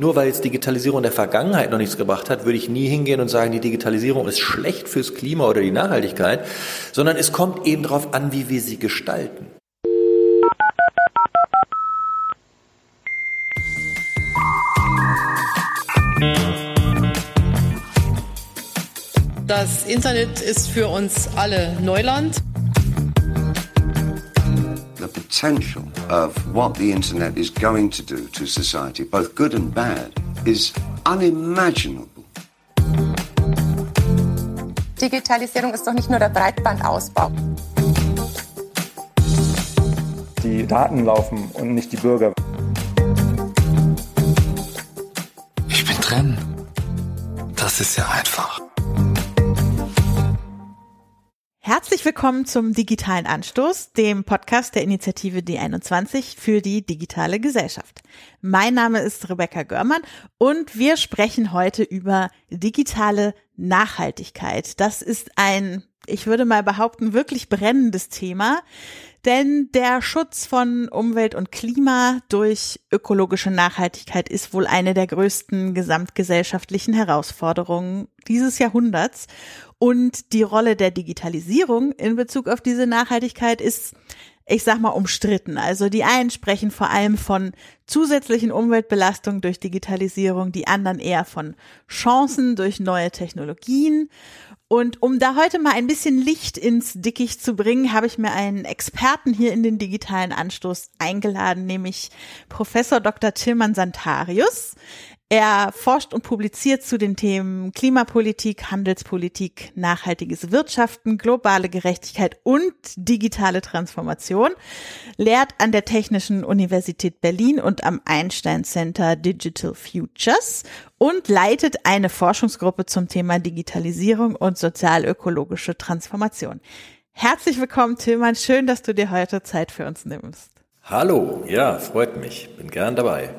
Nur weil jetzt Digitalisierung in der Vergangenheit noch nichts gebracht hat, würde ich nie hingehen und sagen, die Digitalisierung ist schlecht fürs Klima oder die Nachhaltigkeit, sondern es kommt eben darauf an, wie wir sie gestalten. Das Internet ist für uns alle Neuland. Potential of what the internet is going to do to society, both good and bad, is unimaginable. Digitalisierung ist doch nicht nur der Breitbandausbau. Die Daten laufen und nicht die Bürger. Ich bin drin. Das ist ja einfach. Herzlich willkommen zum Digitalen Anstoß, dem Podcast der Initiative D21 für die digitale Gesellschaft. Mein Name ist Rebecca Görmann und wir sprechen heute über digitale Nachhaltigkeit. Das ist ein, ich würde mal behaupten, wirklich brennendes Thema, denn der Schutz von Umwelt und Klima durch ökologische Nachhaltigkeit ist wohl eine der größten gesamtgesellschaftlichen Herausforderungen dieses Jahrhunderts. Und die Rolle der Digitalisierung in Bezug auf diese Nachhaltigkeit ist, ich sag mal, umstritten. Also die einen sprechen vor allem von zusätzlichen Umweltbelastungen durch Digitalisierung, die anderen eher von Chancen durch neue Technologien. Und um da heute mal ein bisschen Licht ins Dickicht zu bringen, habe ich mir einen Experten hier in den digitalen Anstoß eingeladen, nämlich Professor Dr. Tilman Santarius. Er forscht und publiziert zu den Themen Klimapolitik, Handelspolitik, nachhaltiges Wirtschaften, globale Gerechtigkeit und digitale Transformation, lehrt an der Technischen Universität Berlin und am Einstein Center Digital Futures und leitet eine Forschungsgruppe zum Thema Digitalisierung und sozialökologische Transformation. Herzlich willkommen, Tillmann. Schön, dass du dir heute Zeit für uns nimmst. Hallo, ja, freut mich. Bin gern dabei.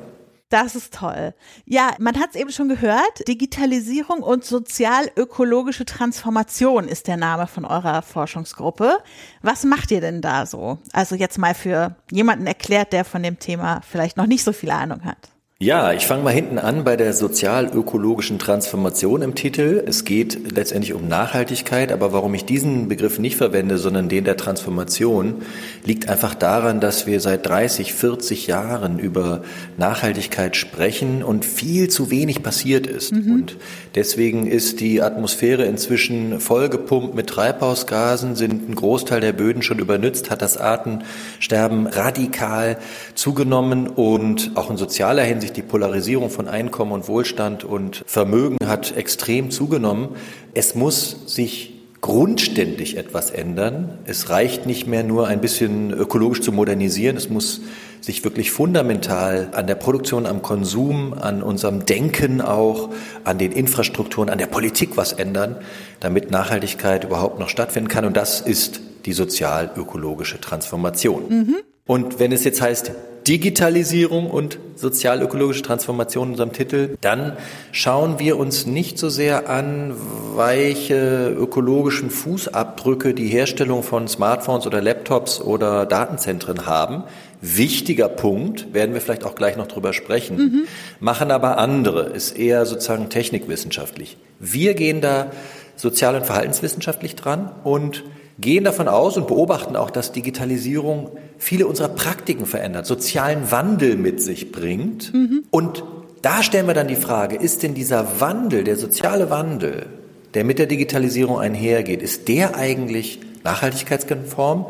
Das ist toll. Ja, man hat es eben schon gehört. Digitalisierung und sozial-ökologische Transformation ist der Name von eurer Forschungsgruppe. Was macht ihr denn da so? Also jetzt mal für jemanden erklärt, der von dem Thema vielleicht noch nicht so viel Ahnung hat. Ja, ich fange mal hinten an bei der sozial-ökologischen Transformation im Titel. Es geht letztendlich um Nachhaltigkeit, aber warum ich diesen Begriff nicht verwende, sondern den der Transformation, liegt einfach daran, dass wir seit 30, 40 Jahren über Nachhaltigkeit sprechen und viel zu wenig passiert ist. Mhm. Und deswegen ist die Atmosphäre inzwischen vollgepumpt mit Treibhausgasen, sind ein Großteil der Böden schon übernützt, hat das Artensterben radikal zugenommen und auch in sozialer Hinsicht Hinsicht die Polarisierung von Einkommen und Wohlstand und Vermögen hat extrem zugenommen. Es muss sich grundständig etwas ändern. Es reicht nicht mehr nur ein bisschen ökologisch zu modernisieren. Es muss sich wirklich fundamental an der Produktion, am Konsum, an unserem Denken auch, an den Infrastrukturen, an der Politik was ändern, damit Nachhaltigkeit überhaupt noch stattfinden kann. Und das ist die sozial-ökologische Transformation. Mhm. Und wenn es jetzt heißt Digitalisierung und sozial-ökologische Transformation in unserem Titel, dann schauen wir uns nicht so sehr an, welche ökologischen Fußabdrücke die Herstellung von Smartphones oder Laptops oder Datenzentren haben. Wichtiger Punkt, werden wir vielleicht auch gleich noch drüber sprechen, mhm. machen aber andere, ist eher sozusagen technikwissenschaftlich. Wir gehen da sozial- und verhaltenswissenschaftlich dran und gehen davon aus und beobachten auch, dass Digitalisierung viele unserer Praktiken verändert, sozialen Wandel mit sich bringt. Mhm. Und da stellen wir dann die Frage, ist denn dieser Wandel, der soziale Wandel, der mit der Digitalisierung einhergeht, ist der eigentlich nachhaltigkeitskonform?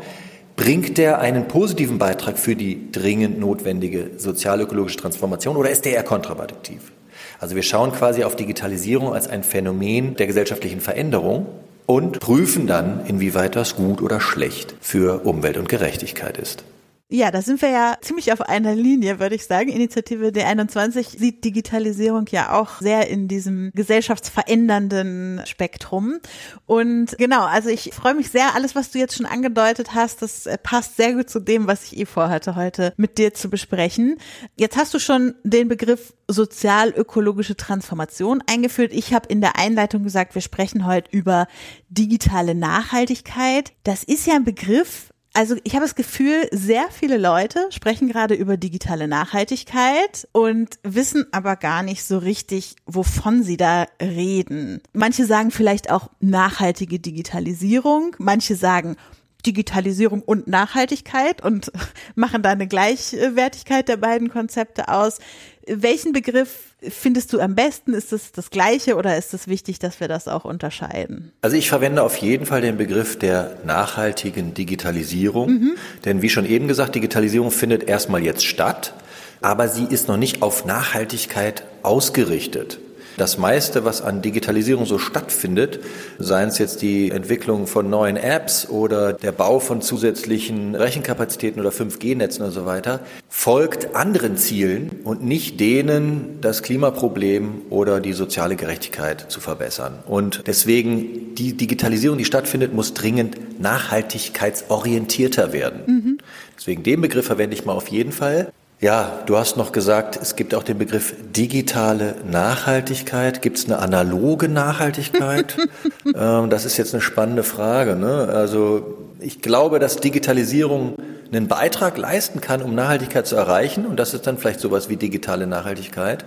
Bringt der einen positiven Beitrag für die dringend notwendige sozialökologische Transformation oder ist der eher kontraproduktiv? Also wir schauen quasi auf Digitalisierung als ein Phänomen der gesellschaftlichen Veränderung und prüfen dann, inwieweit das gut oder schlecht für Umwelt und Gerechtigkeit ist. Ja, da sind wir ja ziemlich auf einer Linie, würde ich sagen. Initiative D21 sieht Digitalisierung ja auch sehr in diesem gesellschaftsverändernden Spektrum. Und genau, also ich freue mich sehr, alles, was du jetzt schon angedeutet hast, das äh, passt sehr gut zu dem, was ich eh vorhatte, heute mit dir zu besprechen. Jetzt hast du schon den Begriff sozial-ökologische Transformation eingeführt. Ich habe in der Einleitung gesagt, wir sprechen heute über digitale Nachhaltigkeit. Das ist ja ein Begriff, Also ich habe das Gefühl, sehr viele Leute sprechen gerade über digitale Nachhaltigkeit und wissen aber gar nicht so richtig, wovon sie da reden. Manche sagen vielleicht auch nachhaltige Digitalisierung, manche sagen Digitalisierung und Nachhaltigkeit und machen da eine Gleichwertigkeit der beiden Konzepte aus. Welchen Begriff findest du am besten? Ist es das gleiche oder ist es wichtig, dass wir das auch unterscheiden? Also ich verwende auf jeden Fall den Begriff der nachhaltigen Digitalisierung, mhm. denn wie schon eben gesagt, Digitalisierung findet erstmal jetzt statt, aber sie ist noch nicht auf Nachhaltigkeit ausgerichtet. Das meiste, was an Digitalisierung so stattfindet, seien es jetzt die Entwicklung von neuen Apps oder der Bau von zusätzlichen Rechenkapazitäten oder 5G-Netzen und so weiter, folgt anderen Zielen und nicht denen, das Klimaproblem oder die soziale Gerechtigkeit zu verbessern. Und deswegen die Digitalisierung, die stattfindet, muss dringend nachhaltigkeitsorientierter werden. Mhm. Deswegen den Begriff verwende ich mal auf jeden Fall. Ja, du hast noch gesagt, es gibt auch den Begriff digitale Nachhaltigkeit. Gibt es eine analoge Nachhaltigkeit? ähm, das ist jetzt eine spannende Frage. Ne? Also ich glaube, dass Digitalisierung einen Beitrag leisten kann, um Nachhaltigkeit zu erreichen. Und das ist dann vielleicht sowas wie digitale Nachhaltigkeit.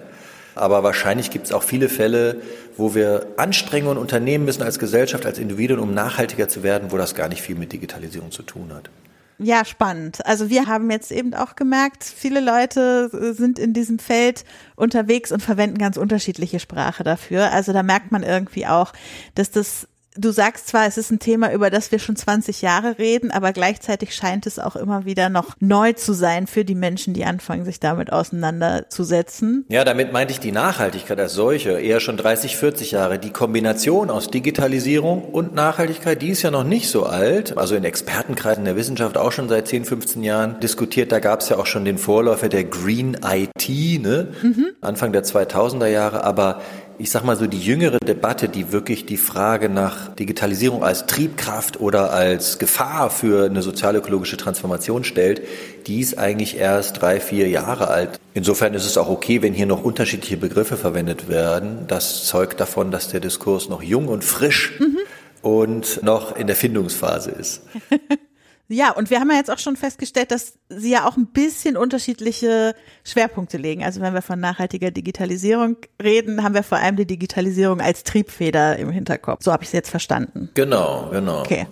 Aber wahrscheinlich gibt es auch viele Fälle, wo wir Anstrengungen unternehmen müssen als Gesellschaft, als Individuen, um nachhaltiger zu werden, wo das gar nicht viel mit Digitalisierung zu tun hat. Ja, spannend. Also wir haben jetzt eben auch gemerkt, viele Leute äh, sind in diesem Feld unterwegs und verwenden ganz unterschiedliche Sprache dafür. Also da merkt man irgendwie auch, dass das du sagst zwar, es ist ein Thema, über das wir schon 20 Jahre reden, aber gleichzeitig scheint es auch immer wieder noch neu zu sein für die Menschen, die anfangen, sich damit auseinanderzusetzen. Ja, damit meinte ich die Nachhaltigkeit als solche, eher schon 30, 40 Jahre. Die Kombination aus Digitalisierung und Nachhaltigkeit, die ist ja noch nicht so alt. Also in Expertenkreisen der Wissenschaft auch schon seit 10, 15 Jahren diskutiert. Da gab es ja auch schon den Vorläufer der Green IT, ne? Mhm. Anfang der 2000er Jahre. Aber ich sag mal so, die jüngere Debatte, die wirklich die Frage nach Digitalisierung als Triebkraft oder als Gefahr für eine sozialökologische Transformation stellt, die ist eigentlich erst drei, vier Jahre alt. Insofern ist es auch okay, wenn hier noch unterschiedliche Begriffe verwendet werden. Das zeugt davon, dass der Diskurs noch jung und frisch mhm. und noch in der Findungsphase ist. Ja, und wir haben ja jetzt auch schon festgestellt, dass sie ja auch ein bisschen unterschiedliche Schwerpunkte legen. Also wenn wir von nachhaltiger Digitalisierung reden, haben wir vor allem die Digitalisierung als Triebfeder im Hinterkopf. So habe ich es jetzt verstanden. Genau, genau. Okay.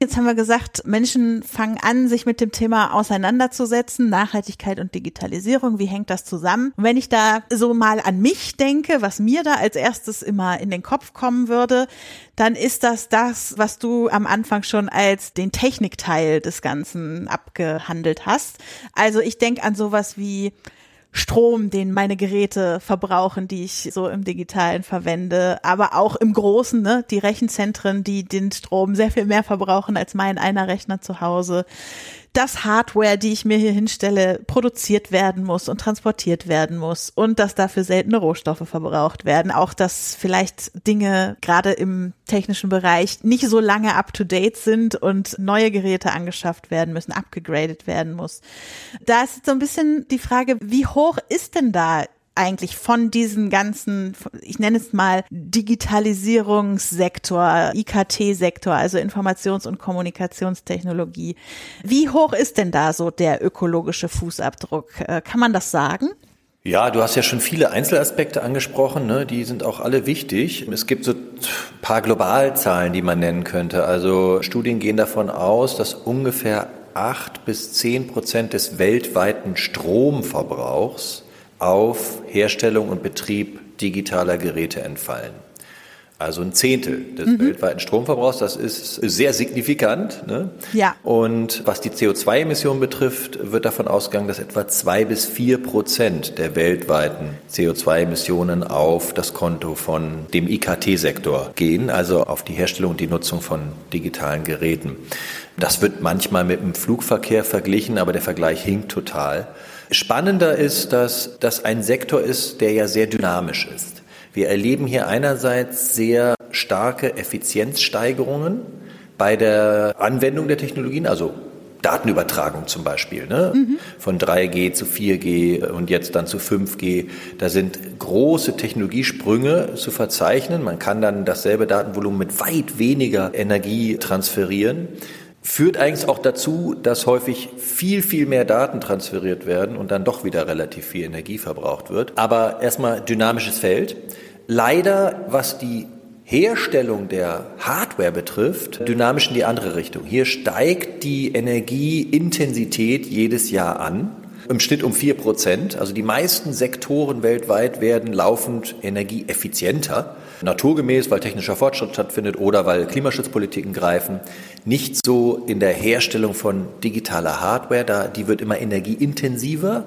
Jetzt haben wir gesagt, Menschen fangen an, sich mit dem Thema auseinanderzusetzen. Nachhaltigkeit und Digitalisierung, wie hängt das zusammen? Und wenn ich da so mal an mich denke, was mir da als erstes immer in den Kopf kommen würde, dann ist das das, was du am Anfang schon als den Technikteil des Ganzen abgehandelt hast. Also ich denke an sowas wie Strom, den meine Geräte verbrauchen, die ich so im Digitalen verwende, aber auch im Großen, ne, die Rechenzentren, die den Strom sehr viel mehr verbrauchen als mein einer Rechner zu Hause dass Hardware, die ich mir hier hinstelle, produziert werden muss und transportiert werden muss und dass dafür seltene Rohstoffe verbraucht werden. Auch, dass vielleicht Dinge gerade im technischen Bereich nicht so lange up-to-date sind und neue Geräte angeschafft werden müssen, abgegradet werden muss. Da ist so ein bisschen die Frage, wie hoch ist denn da eigentlich von diesem ganzen, ich nenne es mal Digitalisierungssektor, IKT-Sektor, also Informations- und Kommunikationstechnologie. Wie hoch ist denn da so der ökologische Fußabdruck? Äh, kann man das sagen? Ja, du hast ja schon viele Einzelaspekte angesprochen, ne? die sind auch alle wichtig. Es gibt so ein paar Globalzahlen, die man nennen könnte. Also Studien gehen davon aus, dass ungefähr acht bis zehn Prozent des weltweiten Stromverbrauchs auf Herstellung und Betrieb digitaler Geräte entfallen. Also ein Zehntel des mhm. weltweiten Stromverbrauchs, das ist sehr signifikant. Ne? Ja. Und was die CO2-Emissionen betrifft, wird davon ausgegangen, dass etwa zwei bis vier Prozent der weltweiten CO2-Emissionen auf das Konto von dem IKT-Sektor gehen, also auf die Herstellung und die Nutzung von digitalen Geräten. Das wird manchmal mit dem Flugverkehr verglichen, aber der Vergleich hinkt total. Spannender ist, dass das ein Sektor ist, der ja sehr dynamisch ist. Wir erleben hier einerseits sehr starke Effizienzsteigerungen bei der Anwendung der Technologien, also Datenübertragung zum Beispiel, ne? Mhm. von 3G zu 4G und jetzt dann zu 5G. Da sind große Technologiesprünge zu verzeichnen. Man kann dann dasselbe Datenvolumen mit weit weniger Energie transferieren. Führt eigentlich auch dazu, dass häufig viel, viel mehr Daten transferiert werden und dann doch wieder relativ viel Energie verbraucht wird. Aber erstmal dynamisches Feld. Leider, was die Herstellung der Hardware betrifft, dynamisch in die andere Richtung. Hier steigt die Energieintensität jedes Jahr an. Im Schnitt um vier Prozent. Also die meisten Sektoren weltweit werden laufend energieeffizienter naturgemäß, weil technischer Fortschritt stattfindet oder weil Klimaschutzpolitiken greifen, nicht so in der Herstellung von digitaler Hardware, da die wird immer energieintensiver,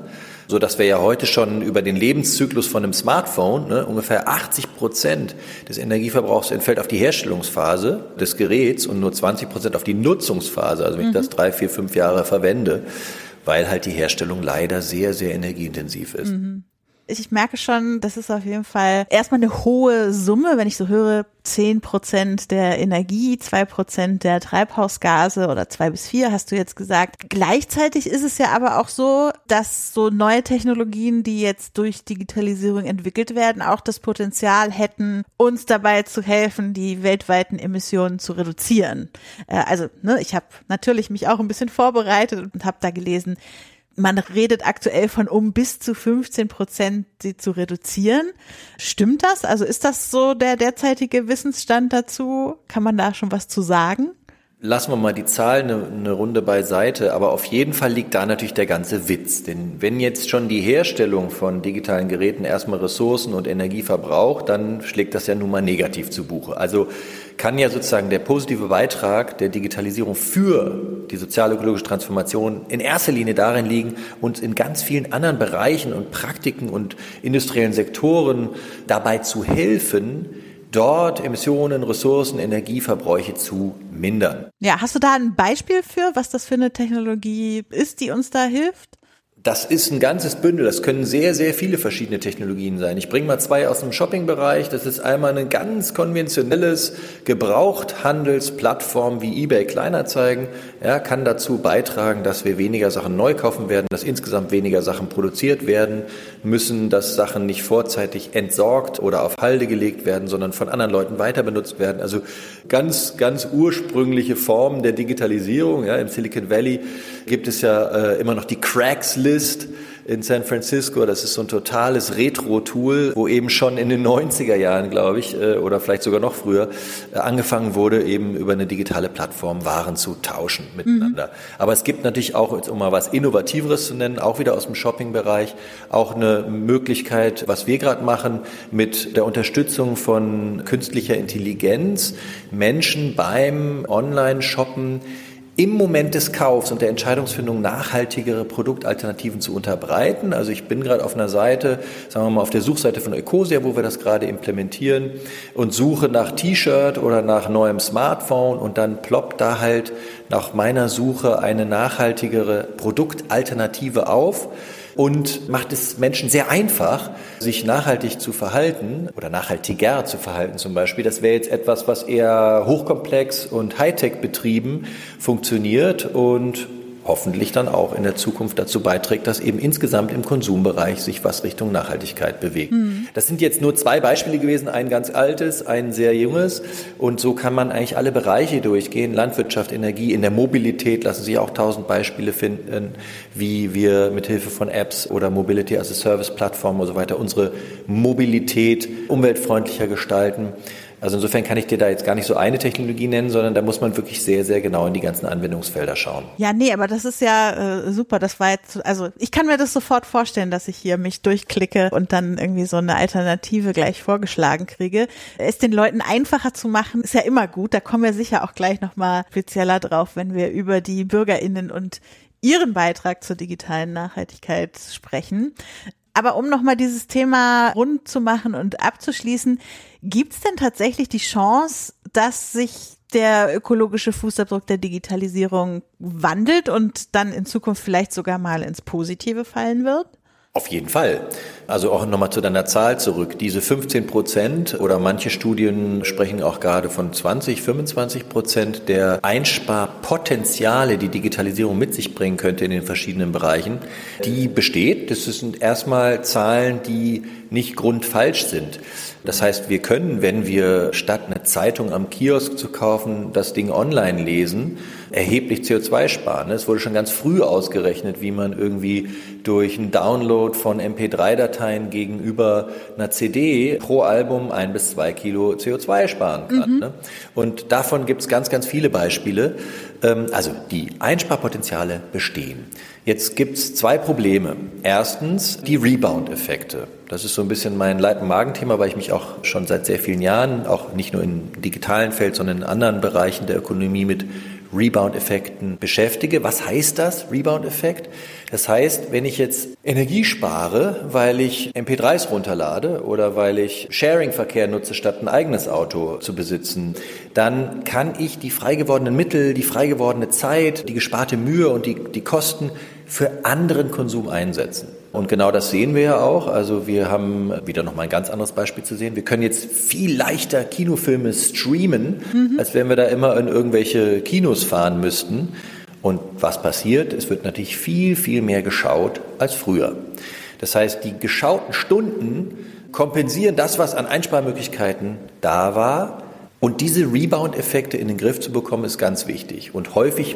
so dass wir ja heute schon über den Lebenszyklus von einem Smartphone ne, ungefähr 80 Prozent des Energieverbrauchs entfällt auf die Herstellungsphase des Geräts und nur 20 Prozent auf die Nutzungsphase, also wenn mhm. ich das drei, vier, fünf Jahre verwende, weil halt die Herstellung leider sehr, sehr energieintensiv ist. Mhm ich merke schon, das ist auf jeden Fall erstmal eine hohe Summe, wenn ich so höre, zehn Prozent der Energie, zwei Prozent der Treibhausgase oder zwei bis vier, hast du jetzt gesagt. Gleichzeitig ist es ja aber auch so, dass so neue Technologien, die jetzt durch Digitalisierung entwickelt werden, auch das Potenzial hätten, uns dabei zu helfen, die weltweiten Emissionen zu reduzieren. Äh, also, ne, ich habe natürlich mich auch ein bisschen vorbereitet und habe da gelesen, man redet aktuell von um bis zu 15 Prozent sie zu reduzieren. Stimmt das? Also ist das so der derzeitige Wissensstand dazu? Kann man da schon was zu sagen? Lassen wir mal die Zahlen eine, eine, Runde beiseite, aber auf jeden Fall liegt da natürlich der ganze Witz. Denn wenn jetzt schon die Herstellung von digitalen Geräten erstmal Ressourcen und Energie verbraucht, dann schlägt das ja nun mal negativ zu Buche. Also kann ja sozusagen der positive Beitrag der Digitalisierung für die sozial-ökologische Transformation in erster Linie darin liegen, uns in ganz vielen anderen Bereichen und Praktiken und industriellen Sektoren dabei zu helfen, dort Emissionen, Ressourcen, Energieverbräuche zu mindern. Ja, hast du da ein Beispiel für, was das für eine Technologie ist, die uns da hilft? Das ist ein ganzes Bündel. Das können sehr, sehr viele verschiedene Technologien sein. Ich bringe mal zwei aus dem Shopping-Bereich. Das ist einmal ein ganz konventionelles Gebrauchthandelsplattform wie eBay Kleinerzeigen. Ja, kann dazu beitragen, dass wir weniger Sachen neu kaufen werden, dass insgesamt weniger Sachen produziert werden müssen, dass Sachen nicht vorzeitig entsorgt oder auf Halde gelegt werden, sondern von anderen Leuten weiter benutzt werden. Also ganz, ganz ursprüngliche Formen der Digitalisierung. Ja, Im Silicon Valley gibt es ja äh, immer noch die Cracks-List List in San Francisco. Das ist so ein totales Retro-Tool, wo eben schon in den 90er Jahren, glaube ich, äh, oder vielleicht sogar noch früher, äh, angefangen wurde, eben über eine digitale Plattform Waren zu tauschen miteinander. Mhm. Aber es gibt natürlich auch, jetzt um mal was Innovativeres zu nennen, auch wieder aus dem Shopping-Bereich, auch eine Möglichkeit, was wir gerade machen, mit der Unterstützung von künstlicher Intelligenz, Menschen beim Online-Shoppen im Moment des Kaufs und der Entscheidungsfindung nachhaltigere Produktalternativen zu unterbreiten. Also ich bin gerade auf einer Seite, sagen wir mal auf der Suchseite von Ecosia, wo wir das gerade implementieren und suche nach T-Shirt oder nach neuem Smartphone und dann ploppt da halt nach meiner Suche eine nachhaltigere Produktalternative auf und macht es Menschen sehr einfach, sich nachhaltig zu verhalten oder nachhaltiger zu verhalten zum Beispiel. Das wäre jetzt etwas, was eher hochkomplex und Hightech betrieben funktioniert und hoffentlich dann auch in der Zukunft dazu beiträgt, dass eben insgesamt im Konsumbereich sich was Richtung Nachhaltigkeit bewegt. Mhm. Das sind jetzt nur zwei Beispiele gewesen, ein ganz altes, ein sehr junges und so kann man eigentlich alle Bereiche durchgehen, Landwirtschaft, Energie, in der Mobilität lassen sich auch tausend Beispiele finden, wie wir mit Hilfe von Apps oder Mobility as a Service Plattformen und so weiter unsere Mobilität umweltfreundlicher gestalten. Also insofern kann ich dir da jetzt gar nicht so eine Technologie nennen, sondern da muss man wirklich sehr, sehr genau in die ganzen Anwendungsfelder schauen. Ja, nee, aber das ist ja äh, super. Das war jetzt, also ich kann mir das sofort vorstellen, dass ich hier mich durchklicke und dann irgendwie so eine Alternative gleich vorgeschlagen kriege. Es den Leuten einfacher zu machen, ist ja immer gut. Da kommen wir sicher auch gleich nochmal spezieller drauf, wenn wir über die BürgerInnen und ihren Beitrag zur digitalen Nachhaltigkeit sprechen. Aber um nochmal dieses Thema rund zu machen und abzuschließen, gibt es denn tatsächlich die Chance, dass sich der ökologische Fußabdruck der Digitalisierung wandelt und dann in Zukunft vielleicht sogar mal ins Positive fallen wird? Auf jeden Fall. Also auch nochmal zu deiner Zahl zurück. Diese 15 Prozent oder manche Studien sprechen auch gerade von 20, 25 Prozent der Einsparpotenziale, die Digitalisierung mit sich bringen könnte in den verschiedenen Bereichen, die besteht. Das sind erstmal Zahlen, die nicht grundfalsch sind. Das heißt, wir können, wenn wir statt eine Zeitung am Kiosk zu kaufen, das Ding online lesen, erheblich CO2 sparen. Es wurde schon ganz früh ausgerechnet, wie man irgendwie durch einen Download von MP3-Dateien gegenüber einer CD pro Album ein bis zwei Kilo CO2 sparen kann. Mhm. Ne? Und davon gibt es ganz, ganz viele Beispiele. Ähm, also die Einsparpotenziale bestehen. Jetzt gibt es zwei Probleme. Erstens die Rebound-Effekte. Das ist so ein bisschen mein Leib- und Magenthema, weil ich mich auch schon seit sehr vielen Jahren, auch nicht nur im digitalen Feld, sondern in anderen Bereichen der Ökonomie mit Rebound-Effekten beschäftige. Was heißt das, Rebound-Effekt? Das heißt, wenn ich jetzt Energie spare, weil ich MP3s runterlade oder weil ich Sharing-Verkehr nutze, statt ein eigenes Auto zu besitzen, dann kann ich die frei gewordenen Mittel, die frei gewordene Zeit, die gesparte Mühe und die, die Kosten für anderen Konsum einsetzen. Und genau das sehen wir ja auch. Also wir haben wieder noch mal ein ganz anderes Beispiel zu sehen. Wir können jetzt viel leichter Kinofilme streamen, mhm. als wenn wir da immer in irgendwelche Kinos fahren müssten. Und was passiert? Es wird natürlich viel, viel mehr geschaut als früher. Das heißt, die geschauten Stunden kompensieren das, was an Einsparmöglichkeiten da war. Und diese Rebound-Effekte in den Griff zu bekommen, ist ganz wichtig. Und häufig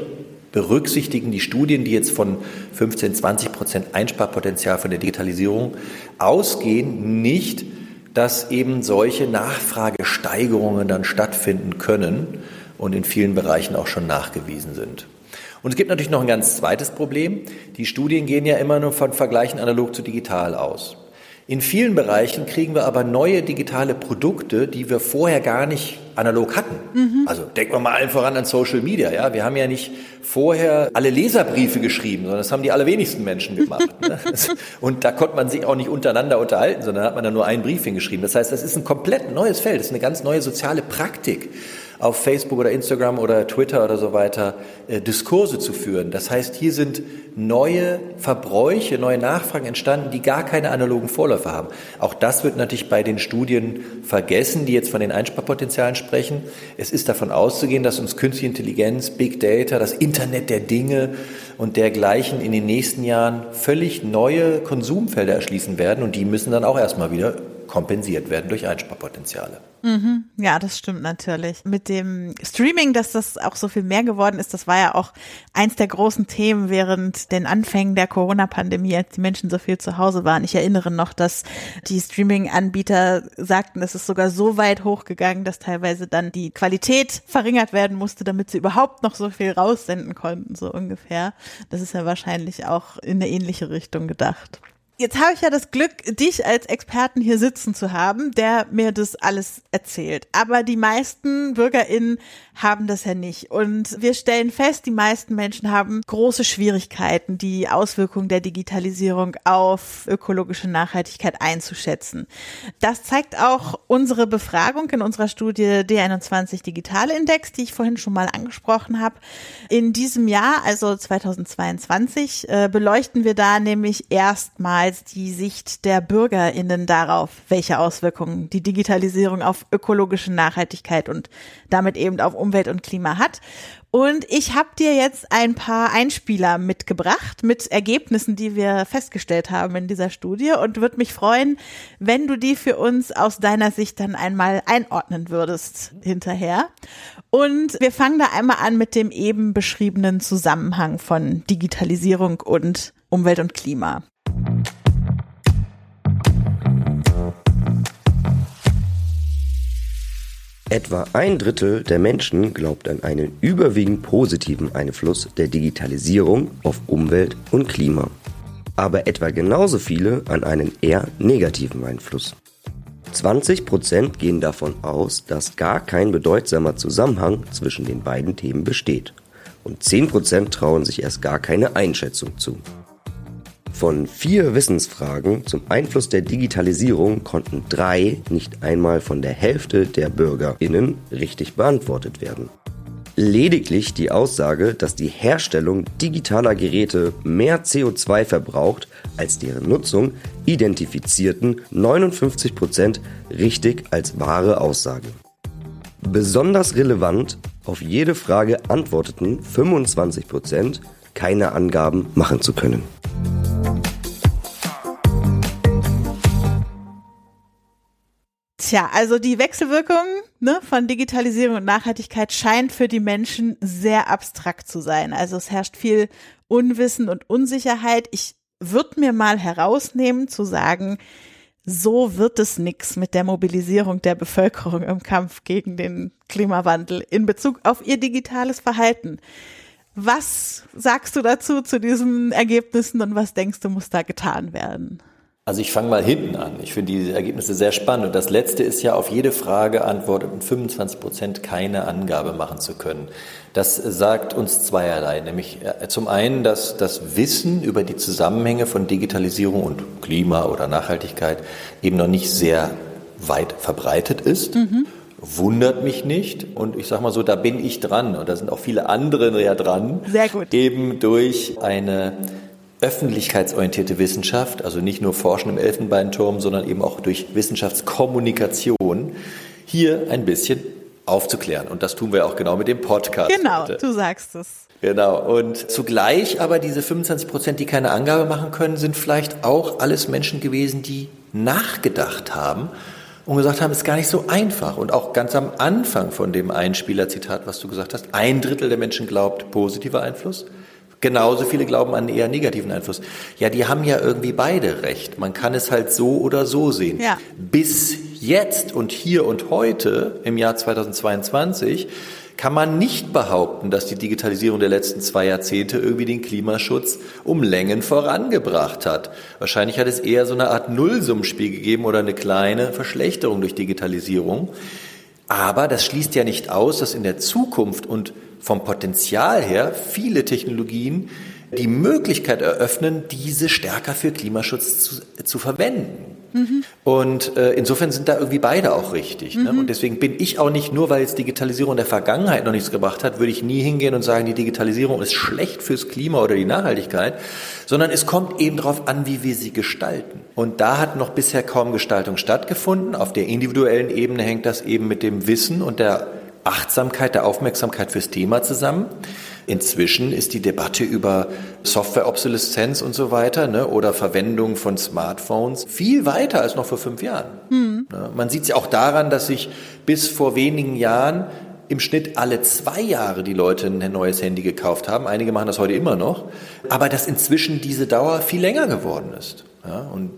berücksichtigen die Studien, die jetzt von 15, 20 Prozent Einsparpotenzial von der Digitalisierung ausgehen, nicht, dass eben solche Nachfragesteigerungen dann stattfinden können und in vielen Bereichen auch schon nachgewiesen sind. Und es gibt natürlich noch ein ganz zweites Problem. Die Studien gehen ja immer nur von Vergleichen analog zu digital aus. In vielen Bereichen kriegen wir aber neue digitale Produkte, die wir vorher gar nicht analog hatten. Mhm. Also denken wir mal allen voran an Social Media. Ja, wir haben ja nicht vorher alle Leserbriefe geschrieben, sondern das haben die allerwenigsten Menschen gemacht. ne? Und da konnte man sich auch nicht untereinander unterhalten, sondern hat man da nur einen Brief hingeschrieben. Das heißt, das ist ein komplett neues Feld, das ist eine ganz neue soziale Praktik auf Facebook oder Instagram oder Twitter oder so weiter äh, Diskurse zu führen. Das heißt, hier sind neue Verbräuche, neue Nachfragen entstanden, die gar keine analogen Vorläufer haben. Auch das wird natürlich bei den Studien vergessen, die jetzt von den Einsparpotenzialen sprechen. Es ist davon auszugehen, dass uns künstliche Intelligenz, Big Data, das Internet der Dinge und dergleichen in den nächsten Jahren völlig neue Konsumfelder erschließen werden und die müssen dann auch erstmal wieder kompensiert werden durch Einsparpotenziale. Mhm. Ja, das stimmt natürlich. Mit dem Streaming, dass das auch so viel mehr geworden ist, das war ja auch eins der großen Themen während den Anfängen der Corona-Pandemie, als die Menschen so viel zu Hause waren. Ich erinnere noch, dass die Streaming-Anbieter sagten, es ist sogar so weit hochgegangen, dass teilweise dann die Qualität verringert werden musste, damit sie überhaupt noch so viel raussenden konnten, so ungefähr. Das ist ja wahrscheinlich auch in eine ähnliche Richtung gedacht. Jetzt habe ich ja das Glück, dich als Experten hier sitzen zu haben, der mir das alles erzählt. Aber die meisten BürgerInnen haben das ja nicht. Und wir stellen fest, die meisten Menschen haben große Schwierigkeiten, die Auswirkungen der Digitalisierung auf ökologische Nachhaltigkeit einzuschätzen. Das zeigt auch unsere Befragung in unserer Studie D21 Digitale Index, die ich vorhin schon mal angesprochen habe. In diesem Jahr, also 2022, äh, beleuchten wir da nämlich erstmal als die Sicht der BürgerInnen darauf, welche Auswirkungen die Digitalisierung auf ökologische Nachhaltigkeit und damit eben auf Umwelt und Klima hat. Und ich habe dir jetzt ein paar Einspieler mitgebracht mit Ergebnissen, die wir festgestellt haben in dieser Studie und würde mich freuen, wenn du die für uns aus deiner Sicht dann einmal einordnen würdest hinterher. Und wir fangen da einmal an mit dem eben beschriebenen Zusammenhang von Digitalisierung und Umwelt und Klima. Etwa ein Drittel der Menschen glaubt an einen überwiegend positiven Einfluss der Digitalisierung auf Umwelt und Klima. Aber etwa genauso viele an einen eher negativen Einfluss. 20 Prozent gehen davon aus, dass gar kein bedeutsamer Zusammenhang zwischen den beiden Themen besteht. Und 10 Prozent trauen sich erst gar keine Einschätzung zu. Von vier Wissensfragen zum Einfluss der Digitalisierung konnten drei nicht einmal von der Hälfte der Bürgerinnen richtig beantwortet werden. Lediglich die Aussage, dass die Herstellung digitaler Geräte mehr CO2 verbraucht als deren Nutzung, identifizierten 59 Prozent richtig als wahre Aussage. Besonders relevant, auf jede Frage antworteten 25 Prozent, keine Angaben machen zu können. Tja, also die Wechselwirkung ne, von Digitalisierung und Nachhaltigkeit scheint für die Menschen sehr abstrakt zu sein. Also es herrscht viel Unwissen und Unsicherheit. Ich würde mir mal herausnehmen zu sagen, so wird es nix mit der Mobilisierung der Bevölkerung im Kampf gegen den Klimawandel in Bezug auf ihr digitales Verhalten. Was sagst du dazu, zu diesen Ergebnissen und was denkst du, muss da getan werden? Also ich fange mal hinten an. Ich finde diese Ergebnisse sehr spannend. Und das Letzte ist ja auf jede Frage antwortet mit 25 Prozent keine Angabe machen zu können. Das sagt uns zweierlei. Nämlich äh, zum einen, dass das Wissen über die Zusammenhänge von Digitalisierung und Klima oder Nachhaltigkeit eben noch nicht sehr weit verbreitet ist. Mhm. Wundert mich nicht. Und ich sage mal so, da bin ich dran. Und da sind auch viele andere ja dran. Sehr gut. Eben durch eine öffentlichkeitsorientierte Wissenschaft, also nicht nur Forschen im Elfenbeinturm, sondern eben auch durch Wissenschaftskommunikation, hier ein bisschen aufzuklären. Und das tun wir auch genau mit dem Podcast. Genau, heute. du sagst es. Genau. Und zugleich aber diese 25 Prozent, die keine Angabe machen können, sind vielleicht auch alles Menschen gewesen, die nachgedacht haben und gesagt haben, es ist gar nicht so einfach. Und auch ganz am Anfang von dem Einspieler-Zitat, was du gesagt hast, ein Drittel der Menschen glaubt positiver Einfluss, Genauso viele glauben an einen eher negativen Einfluss. Ja, die haben ja irgendwie beide recht. Man kann es halt so oder so sehen. Ja. Bis jetzt und hier und heute im Jahr 2022 kann man nicht behaupten, dass die Digitalisierung der letzten zwei Jahrzehnte irgendwie den Klimaschutz um Längen vorangebracht hat. Wahrscheinlich hat es eher so eine Art Nullsummspiel gegeben oder eine kleine Verschlechterung durch Digitalisierung. Aber das schließt ja nicht aus, dass in der Zukunft und vom Potenzial her viele Technologien die Möglichkeit eröffnen, diese stärker für Klimaschutz zu, zu verwenden. Mhm. Und äh, insofern sind da irgendwie beide auch richtig. Mhm. Ne? Und deswegen bin ich auch nicht, nur weil jetzt Digitalisierung in der Vergangenheit noch nichts gebracht hat, würde ich nie hingehen und sagen, die Digitalisierung ist schlecht fürs Klima oder die Nachhaltigkeit, sondern es kommt eben darauf an, wie wir sie gestalten. Und da hat noch bisher kaum Gestaltung stattgefunden. Auf der individuellen Ebene hängt das eben mit dem Wissen und der Achtsamkeit, der Aufmerksamkeit fürs Thema zusammen. Inzwischen ist die Debatte über Softwareobsoleszenz und so weiter ne, oder Verwendung von Smartphones viel weiter als noch vor fünf Jahren. Mhm. Man sieht es ja auch daran, dass sich bis vor wenigen Jahren im Schnitt alle zwei Jahre die Leute ein neues Handy gekauft haben. Einige machen das heute immer noch. Aber dass inzwischen diese Dauer viel länger geworden ist. Ja, und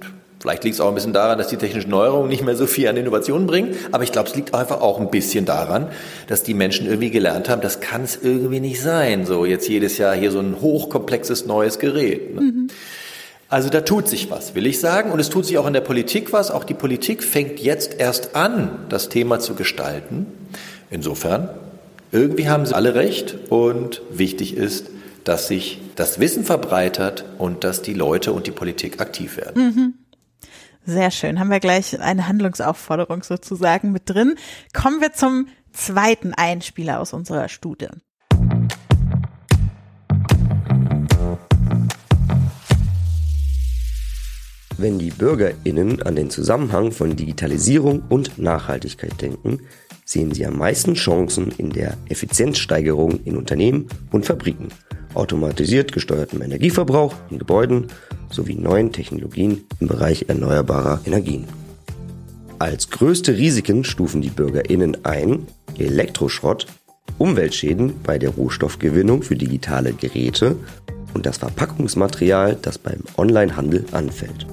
Vielleicht liegt es auch ein bisschen daran, dass die technischen Neuerungen nicht mehr so viel an Innovationen bringen, aber ich glaube, es liegt einfach auch ein bisschen daran, dass die Menschen irgendwie gelernt haben, das kann es irgendwie nicht sein, so jetzt jedes Jahr hier so ein hochkomplexes neues Gerät. Ne? Mhm. Also da tut sich was, will ich sagen. Und es tut sich auch in der Politik was. Auch die Politik fängt jetzt erst an, das Thema zu gestalten. Insofern, irgendwie haben sie alle recht und wichtig ist, dass sich das Wissen verbreitert und dass die Leute und die Politik aktiv werden. Mhm. Sehr schön. Haben wir gleich eine Handlungsaufforderung sozusagen mit drin. Kommen wir zum zweiten Einspieler aus unserer Studie. Wenn die BürgerInnen an den Zusammenhang von Digitalisierung und Nachhaltigkeit denken, sehen sie am meisten Chancen in der Effizienzsteigerung in Unternehmen und Fabriken, automatisiert gesteuertem Energieverbrauch in Gebäuden sowie neuen Technologien im Bereich erneuerbarer Energien. Als größte Risiken stufen die BürgerInnen ein Elektroschrott, Umweltschäden bei der Rohstoffgewinnung für digitale Geräte und das Verpackungsmaterial, das beim Onlinehandel anfällt.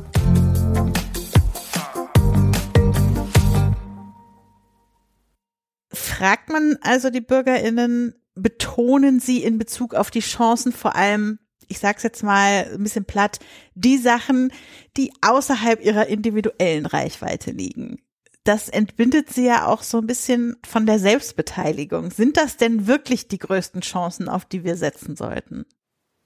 Fragt man also die BürgerInnen, betonen sie in Bezug auf die Chancen vor allem, ich sag's jetzt mal ein bisschen platt, die Sachen, die außerhalb ihrer individuellen Reichweite liegen. Das entbindet sie ja auch so ein bisschen von der Selbstbeteiligung. Sind das denn wirklich die größten Chancen, auf die wir setzen sollten?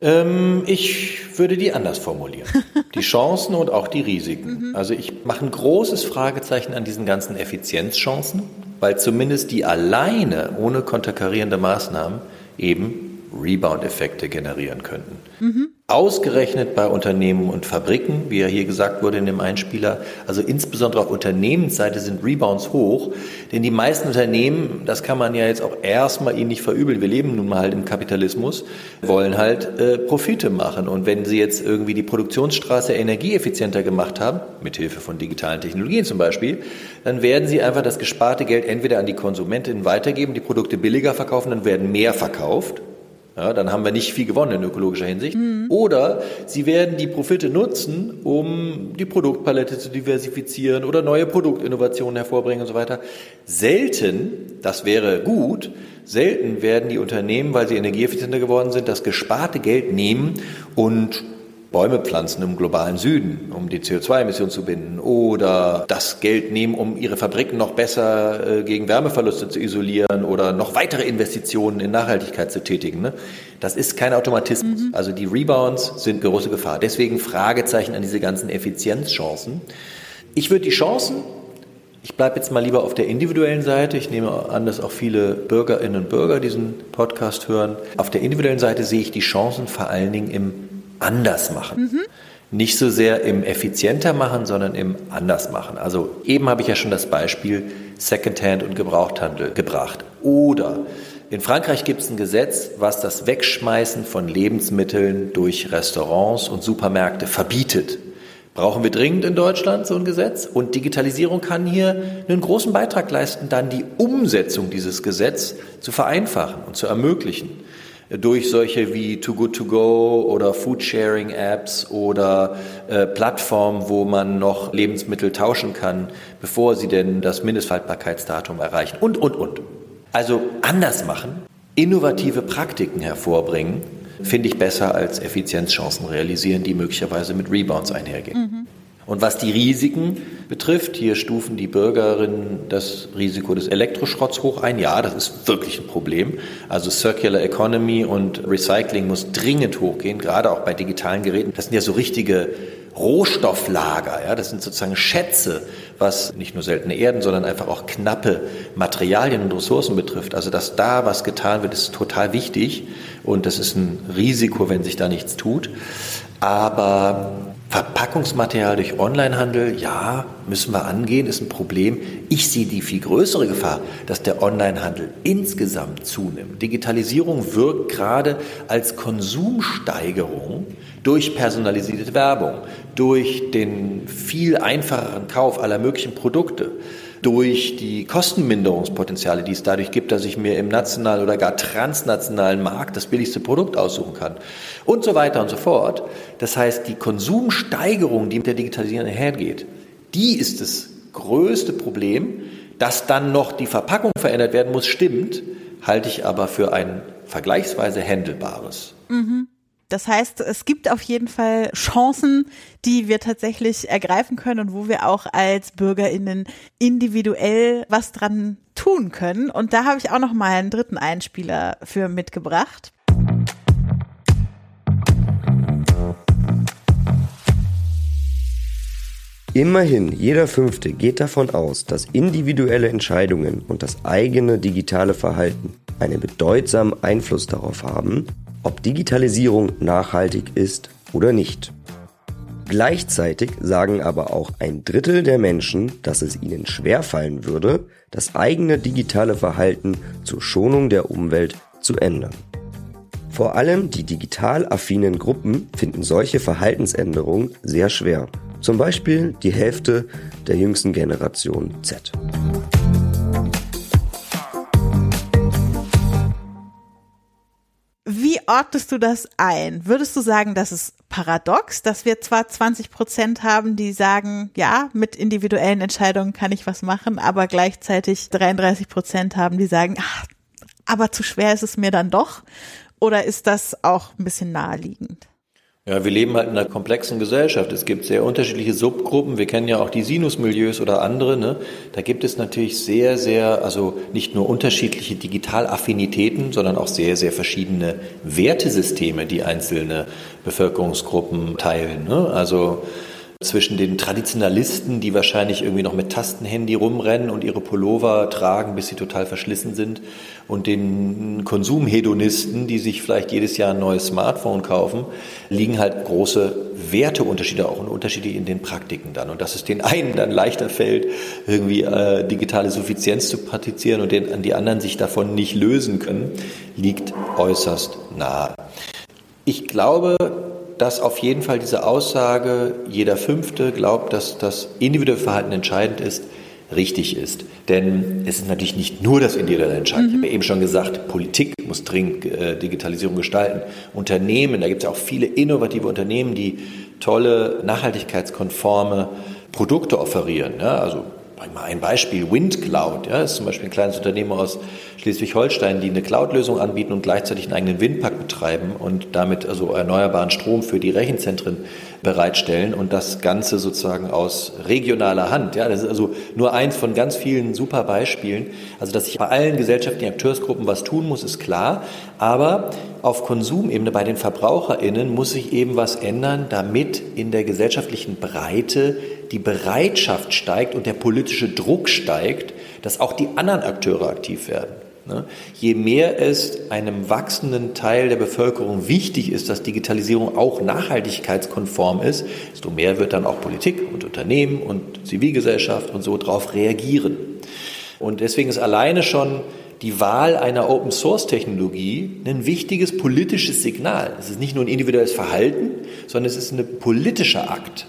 Ähm, ich würde die anders formulieren. Die Chancen und auch die Risiken. Mhm. Also ich mache ein großes Fragezeichen an diesen ganzen Effizienzchancen, weil zumindest die alleine ohne konterkarierende Maßnahmen eben Rebound-Effekte generieren könnten. Mhm. Ausgerechnet bei Unternehmen und Fabriken, wie ja hier gesagt wurde in dem Einspieler, also insbesondere auf Unternehmensseite sind Rebounds hoch, denn die meisten Unternehmen, das kann man ja jetzt auch erstmal ihnen nicht verübeln, wir leben nun mal halt im Kapitalismus, wollen halt äh, Profite machen. Und wenn sie jetzt irgendwie die Produktionsstraße energieeffizienter gemacht haben, mithilfe von digitalen Technologien zum Beispiel, dann werden sie einfach das gesparte Geld entweder an die Konsumentinnen weitergeben, die Produkte billiger verkaufen, dann werden mehr verkauft ja, dann haben wir nicht viel gewonnen in ökologischer Hinsicht. Mhm. Oder sie werden die Profite nutzen, um die Produktpalette zu diversifizieren oder neue Produktinnovationen hervorbringen und so weiter. Selten, das wäre gut, selten werden die Unternehmen, weil sie energieeffizienter geworden sind, das gesparte Geld nehmen und Bäume pflanzen im globalen Süden, um die CO2-Emissionen zu binden, oder das Geld nehmen, um ihre Fabriken noch besser äh, gegen Wärmeverluste zu isolieren oder noch weitere Investitionen in Nachhaltigkeit zu tätigen. Ne? Das ist kein Automatismus. Mhm. Also die Rebounds sind große Gefahr. Deswegen Fragezeichen an diese ganzen Effizienzchancen. Ich würde die Chancen ich bleibe jetzt mal lieber auf der individuellen Seite. Ich nehme an, dass auch viele Bürgerinnen und Bürger diesen Podcast hören. Auf der individuellen Seite sehe ich die Chancen vor allen Dingen im anders machen. Mhm. Nicht so sehr im effizienter machen, sondern im anders machen. Also eben habe ich ja schon das Beispiel Secondhand und Gebrauchthandel gebracht. Oder in Frankreich gibt es ein Gesetz, was das Wegschmeißen von Lebensmitteln durch Restaurants und Supermärkte verbietet. Brauchen wir dringend in Deutschland so ein Gesetz? Und Digitalisierung kann hier einen großen Beitrag leisten, dann die Umsetzung dieses Gesetzes zu vereinfachen und zu ermöglichen durch solche wie Too Good To Go oder Foodsharing Apps oder äh, Plattformen, wo man noch Lebensmittel tauschen kann, bevor sie denn das Mindesthaltbarkeitsdatum erreichen und, und, und. Also anders machen, innovative Praktiken hervorbringen, finde ich besser als Effizienzchancen realisieren, die möglicherweise mit Rebounds einhergehen. Mhm. Und was die Risiken betrifft, hier stufen die Bürgerinnen das Risiko des Elektroschrotts hoch ein. Ja, das ist wirklich ein Problem. Also Circular Economy und Recycling muss dringend hochgehen, gerade auch bei digitalen Geräten. Das sind ja so richtige Rohstofflager, ja, das sind sozusagen Schätze, was nicht nur seltene Erden, sondern einfach auch knappe Materialien und Ressourcen betrifft. Also, dass da was getan wird, ist total wichtig und das ist ein Risiko, wenn sich da nichts tut. Aber Verpackungsmaterial durch Onlinehandel, ja, müssen wir angehen, ist ein Problem. Ich sehe die viel größere Gefahr, dass der Onlinehandel insgesamt zunimmt. Digitalisierung wirkt gerade als Konsumsteigerung durch personalisierte Werbung, durch den viel einfacheren Kauf aller möglichen Produkte durch die Kostenminderungspotenziale, die es dadurch gibt, dass ich mir im nationalen oder gar transnationalen Markt das billigste Produkt aussuchen kann und so weiter und so fort. Das heißt, die Konsumsteigerung, die mit der Digitalisierung einhergeht, die ist das größte Problem. Dass dann noch die Verpackung verändert werden muss, stimmt, halte ich aber für ein vergleichsweise händelbares. Mhm. Das heißt, es gibt auf jeden Fall Chancen, die wir tatsächlich ergreifen können und wo wir auch als Bürgerinnen individuell was dran tun können. Und da habe ich auch noch mal einen dritten Einspieler für mitgebracht. Immerhin, jeder Fünfte geht davon aus, dass individuelle Entscheidungen und das eigene digitale Verhalten einen bedeutsamen Einfluss darauf haben, ob Digitalisierung nachhaltig ist oder nicht. Gleichzeitig sagen aber auch ein Drittel der Menschen, dass es ihnen schwerfallen würde, das eigene digitale Verhalten zur Schonung der Umwelt zu ändern. Vor allem die digital affinen Gruppen finden solche Verhaltensänderungen sehr schwer. Zum Beispiel die Hälfte der jüngsten Generation Z. Wie ordnest du das ein? Würdest du sagen, das ist paradox, dass wir zwar 20 Prozent haben, die sagen, ja, mit individuellen Entscheidungen kann ich was machen, aber gleichzeitig 33 Prozent haben, die sagen, ach, aber zu schwer ist es mir dann doch? Oder ist das auch ein bisschen naheliegend? Ja, wir leben halt in einer komplexen Gesellschaft. Es gibt sehr unterschiedliche Subgruppen. Wir kennen ja auch die Sinusmilieus oder andere. Ne? Da gibt es natürlich sehr, sehr, also nicht nur unterschiedliche Digitalaffinitäten, sondern auch sehr, sehr verschiedene Wertesysteme, die einzelne Bevölkerungsgruppen teilen. Ne? Also zwischen den Traditionalisten, die wahrscheinlich irgendwie noch mit Tastenhandy rumrennen und ihre Pullover tragen, bis sie total verschlissen sind, und den Konsumhedonisten, die sich vielleicht jedes Jahr ein neues Smartphone kaufen, liegen halt große Werteunterschiede auch und Unterschiede in den Praktiken dann. Und dass es den einen dann leichter fällt, irgendwie äh, digitale Suffizienz zu praktizieren und den, die anderen sich davon nicht lösen können, liegt äußerst nahe. Ich glaube, dass auf jeden Fall diese Aussage, jeder Fünfte glaubt, dass das individuelle Verhalten entscheidend ist, richtig ist. Denn es ist natürlich nicht nur das individuelle Entscheidende. Mhm. Ich habe eben schon gesagt, Politik muss dringend äh, Digitalisierung gestalten. Unternehmen, da gibt es auch viele innovative Unternehmen, die tolle, nachhaltigkeitskonforme Produkte offerieren. Ja, also mal ein Beispiel, WindCloud, ja, ist zum Beispiel ein kleines Unternehmen aus Schleswig-Holstein, die eine Cloud-Lösung anbieten und gleichzeitig einen eigenen Windpark betreiben und damit also erneuerbaren Strom für die Rechenzentren bereitstellen und das Ganze sozusagen aus regionaler Hand. Ja, das ist also nur eins von ganz vielen super Beispielen. Also, dass ich bei allen gesellschaftlichen Akteursgruppen was tun muss, ist klar. Aber auf Konsumebene bei den VerbraucherInnen muss sich eben was ändern, damit in der gesellschaftlichen Breite die Bereitschaft steigt und der politische Druck steigt, dass auch die anderen Akteure aktiv werden. Ne? Je mehr es einem wachsenden Teil der Bevölkerung wichtig ist, dass Digitalisierung auch nachhaltigkeitskonform ist, desto mehr wird dann auch Politik und Unternehmen und Zivilgesellschaft und so darauf reagieren. Und deswegen ist alleine schon die Wahl einer Open-Source-Technologie ein wichtiges politisches Signal. Es ist nicht nur ein individuelles Verhalten, sondern es ist ein politischer Akt.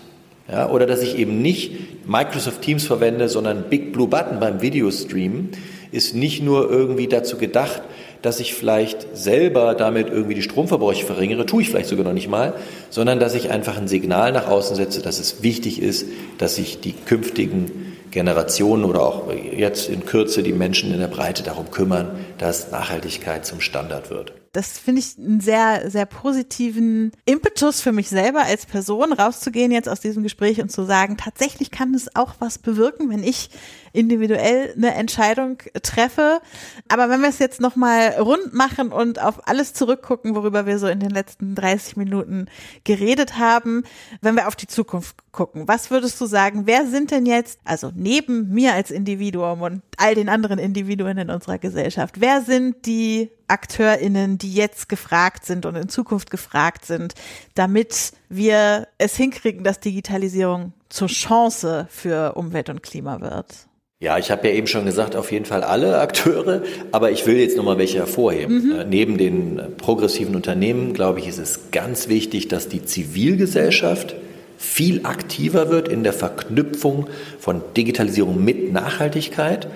Ja, oder dass ich eben nicht Microsoft Teams verwende, sondern Big Blue Button beim Videostream ist nicht nur irgendwie dazu gedacht, dass ich vielleicht selber damit irgendwie die Stromverbräuche verringere, tue ich vielleicht sogar noch nicht mal, sondern dass ich einfach ein Signal nach außen setze, dass es wichtig ist, dass sich die künftigen Generationen oder auch jetzt in Kürze die Menschen in der Breite darum kümmern, dass Nachhaltigkeit zum Standard wird. Das finde ich einen sehr, sehr positiven Impetus für mich selber als Person, rauszugehen jetzt aus diesem Gespräch und zu sagen, tatsächlich kann es auch was bewirken, wenn ich individuell eine Entscheidung treffe. Aber wenn wir es jetzt nochmal rund machen und auf alles zurückgucken, worüber wir so in den letzten 30 Minuten geredet haben, wenn wir auf die Zukunft gucken, was würdest du sagen, wer sind denn jetzt, also neben mir als Individuum und all den anderen Individuen in unserer Gesellschaft, wer sind die AkteurInnen, die jetzt gefragt sind und in Zukunft gefragt sind, damit wir es hinkriegen, dass Digitalisierung zur Chance für Umwelt und Klima wird? Ja, ich habe ja eben schon gesagt, auf jeden Fall alle Akteure, aber ich will jetzt nochmal welche hervorheben. Mhm. Äh, neben den progressiven Unternehmen, glaube ich, ist es ganz wichtig, dass die Zivilgesellschaft viel aktiver wird in der Verknüpfung von Digitalisierung mit Nachhaltigkeit.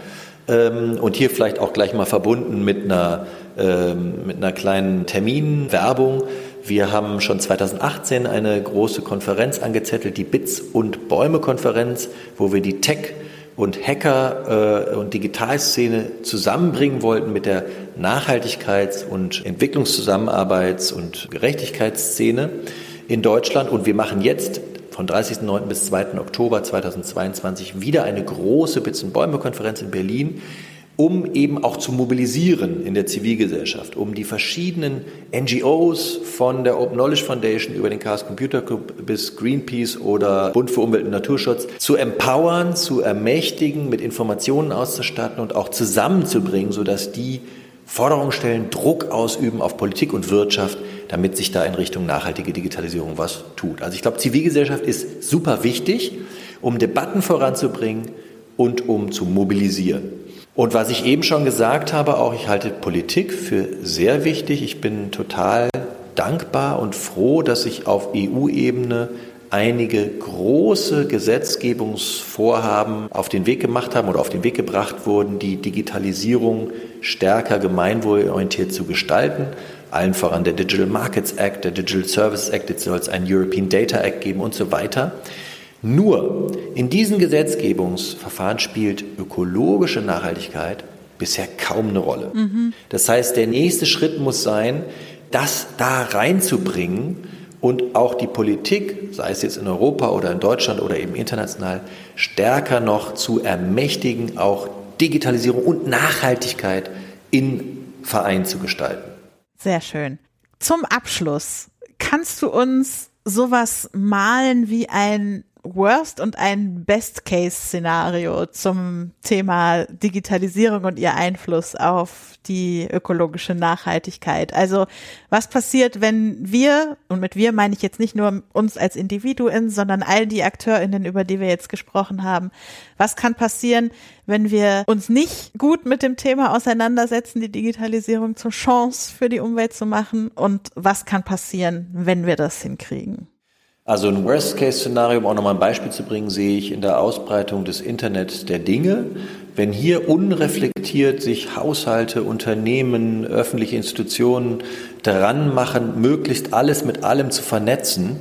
Ähm, und hier vielleicht auch gleich mal verbunden mit einer, ähm, mit einer kleinen Terminwerbung. Wir haben schon 2018 eine große Konferenz angezettelt, die Bits und Bäume Konferenz, wo wir die Tech und Hacker äh, und Digitalszene zusammenbringen wollten mit der Nachhaltigkeits- und Entwicklungszusammenarbeits- und Gerechtigkeitsszene in Deutschland. Und wir machen jetzt von 30.09. bis 2. Oktober 2022 wieder eine große Bits- und Bäume-Konferenz in Berlin, um eben auch zu mobilisieren in der Zivilgesellschaft, um die verschiedenen NGOs von der Open Knowledge Foundation über den Chaos Computer Club bis Greenpeace oder Bund für Umwelt und Naturschutz zu empowern, zu ermächtigen, mit Informationen auszustatten und auch zusammenzubringen, sodass die Forderungen stellen, Druck ausüben auf Politik und Wirtschaft, damit sich da in Richtung nachhaltige Digitalisierung was tut. Also ich glaube, Zivilgesellschaft ist super wichtig, um Debatten voranzubringen und um zu mobilisieren. Und was ich eben schon gesagt habe, auch ich halte Politik für sehr wichtig. Ich bin total dankbar und froh, dass sich auf EU-Ebene einige große Gesetzgebungsvorhaben auf den Weg gemacht haben oder auf den Weg gebracht wurden, die Digitalisierung stärker gemeinwohlorientiert zu gestalten. Allen voran der Digital Markets Act, der Digital Services Act, jetzt soll es einen European Data Act geben und so weiter. Nur in diesen Gesetzgebungsverfahren spielt ökologische Nachhaltigkeit bisher kaum eine Rolle. Mhm. Das heißt, der nächste Schritt muss sein, das da reinzubringen und auch die Politik, sei es jetzt in Europa oder in Deutschland oder eben international, stärker noch zu ermächtigen, auch Digitalisierung und Nachhaltigkeit in Verein zu gestalten. Sehr schön. Zum Abschluss kannst du uns sowas malen wie ein Worst- und ein Best-Case-Szenario zum Thema Digitalisierung und ihr Einfluss auf die ökologische Nachhaltigkeit. Also was passiert, wenn wir, und mit wir meine ich jetzt nicht nur uns als Individuen, sondern all die AkteurInnen, über die wir jetzt gesprochen haben, was kann passieren, wenn wir uns nicht gut mit dem Thema auseinandersetzen, die Digitalisierung zur Chance für die Umwelt zu machen und was kann passieren, wenn wir das hinkriegen? Also ein Worst-Case-Szenario, um auch nochmal ein Beispiel zu bringen, sehe ich in der Ausbreitung des Internets der Dinge. Wenn hier unreflektiert sich Haushalte, Unternehmen, öffentliche Institutionen daran machen, möglichst alles mit allem zu vernetzen,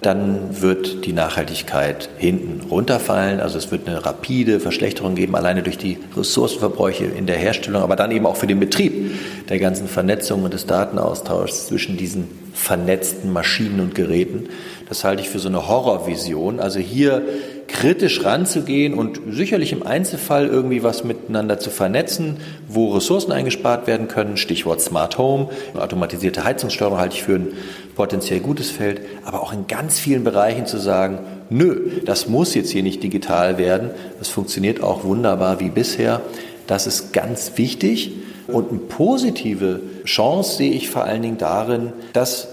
dann wird die Nachhaltigkeit hinten runterfallen. Also es wird eine rapide Verschlechterung geben, alleine durch die Ressourcenverbräuche in der Herstellung, aber dann eben auch für den Betrieb der ganzen Vernetzung und des Datenaustauschs zwischen diesen vernetzten Maschinen und Geräten. Das halte ich für so eine Horrorvision. Also hier kritisch ranzugehen und sicherlich im Einzelfall irgendwie was miteinander zu vernetzen, wo Ressourcen eingespart werden können. Stichwort Smart Home, automatisierte Heizungssteuerung halte ich für ein potenziell gutes Feld, aber auch in ganz vielen Bereichen zu sagen, nö, das muss jetzt hier nicht digital werden, das funktioniert auch wunderbar wie bisher. Das ist ganz wichtig. Und eine positive Chance sehe ich vor allen Dingen darin, dass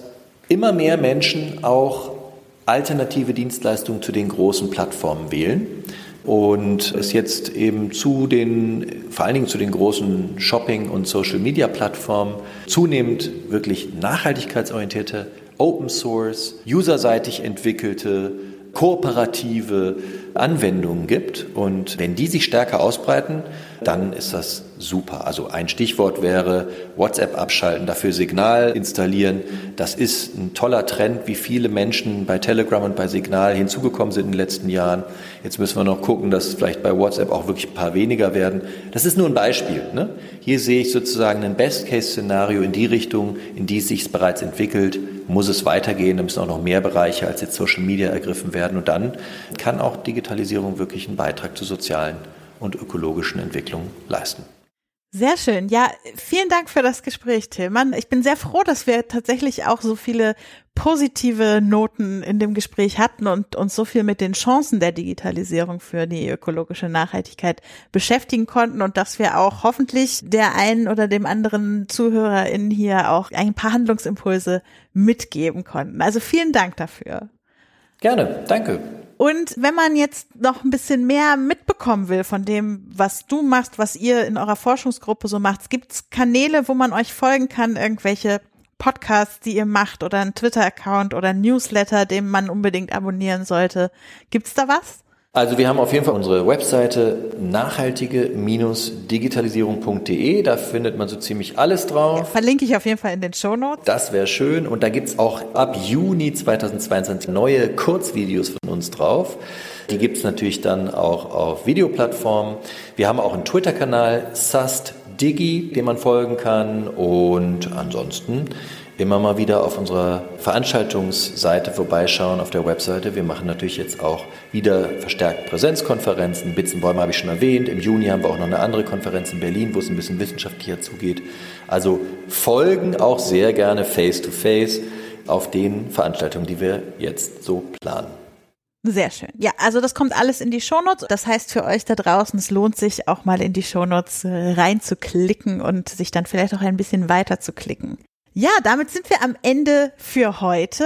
immer mehr Menschen auch alternative Dienstleistungen zu den großen Plattformen wählen und es jetzt eben zu den, vor allen Dingen zu den großen Shopping- und Social-Media-Plattformen zunehmend wirklich nachhaltigkeitsorientierte, Open Source, userseitig entwickelte, kooperative Anwendungen gibt. Und wenn die sich stärker ausbreiten, dann ist das super. Also ein Stichwort wäre WhatsApp abschalten, dafür Signal installieren. Das ist ein toller Trend, wie viele Menschen bei Telegram und bei Signal hinzugekommen sind in den letzten Jahren. Jetzt müssen wir noch gucken, dass vielleicht bei WhatsApp auch wirklich ein paar weniger werden. Das ist nur ein Beispiel. Ne? Hier sehe ich sozusagen ein Best-Case-Szenario in die Richtung, in die es sich bereits entwickelt. Muss es weitergehen, da müssen auch noch mehr Bereiche als jetzt Social Media ergriffen werden. Und dann kann auch Digitalisierung wirklich einen Beitrag zur sozialen und ökologischen Entwicklung leisten. Sehr schön. Ja, vielen Dank für das Gespräch, Tillmann. Ich bin sehr froh, dass wir tatsächlich auch so viele positive Noten in dem Gespräch hatten und uns so viel mit den Chancen der Digitalisierung für die ökologische Nachhaltigkeit beschäftigen konnten und dass wir auch hoffentlich der einen oder dem anderen ZuhörerInnen hier auch ein paar Handlungsimpulse mitgeben konnten. Also vielen Dank dafür. Gerne, danke. Und wenn man jetzt noch ein bisschen mehr mitbekommen will von dem, was du machst, was ihr in eurer Forschungsgruppe so macht, gibt es Kanäle, wo man euch folgen kann, irgendwelche Podcasts, die ihr macht oder ein Twitter-Account oder ein Newsletter, den man unbedingt abonnieren sollte. Gibt's da was? Also wir haben auf jeden Fall unsere Webseite nachhaltige-digitalisierung.de. Da findet man so ziemlich alles drauf. Ja, verlinke ich auf jeden Fall in den Show Notes. Das wäre schön. Und da gibt's auch ab Juni 2022 neue Kurzvideos von uns drauf. Die gibt's natürlich dann auch auf Videoplattformen. Wir haben auch einen Twitter-Kanal, SustDigi, dem man folgen kann. Und ansonsten immer mal wieder auf unserer Veranstaltungsseite vorbeischauen, auf der Webseite. Wir machen natürlich jetzt auch wieder verstärkt Präsenzkonferenzen. Bitzenbäume habe ich schon erwähnt. Im Juni haben wir auch noch eine andere Konferenz in Berlin, wo es ein bisschen wissenschaftlicher zugeht. Also folgen auch sehr gerne face-to-face auf den Veranstaltungen, die wir jetzt so planen. Sehr schön. Ja, also das kommt alles in die Shownotes. Das heißt für euch da draußen, es lohnt sich auch mal in die Shownotes äh, reinzuklicken und sich dann vielleicht auch ein bisschen weiter zu klicken. Ja, damit sind wir am Ende für heute.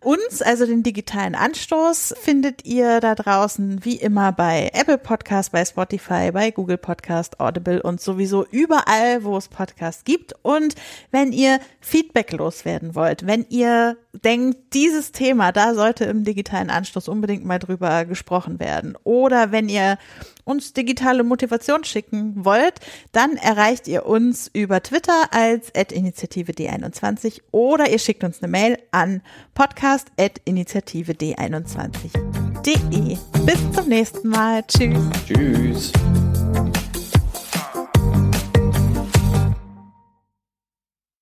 Uns, also den digitalen Anstoß, findet ihr da draußen wie immer bei Apple Podcast, bei Spotify, bei Google Podcast, Audible und sowieso überall, wo es Podcasts gibt. Und wenn ihr Feedback loswerden wollt, wenn ihr denkt, dieses Thema, da sollte im digitalen Anstoß unbedingt mal drüber gesprochen werden. Oder wenn ihr uns digitale Motivation schicken wollt, dann erreicht ihr uns über Twitter als Initiative D21 oder ihr schickt uns eine Mail an podcast.initiative D21.de. Bis zum nächsten Mal. Tschüss. Tschüss.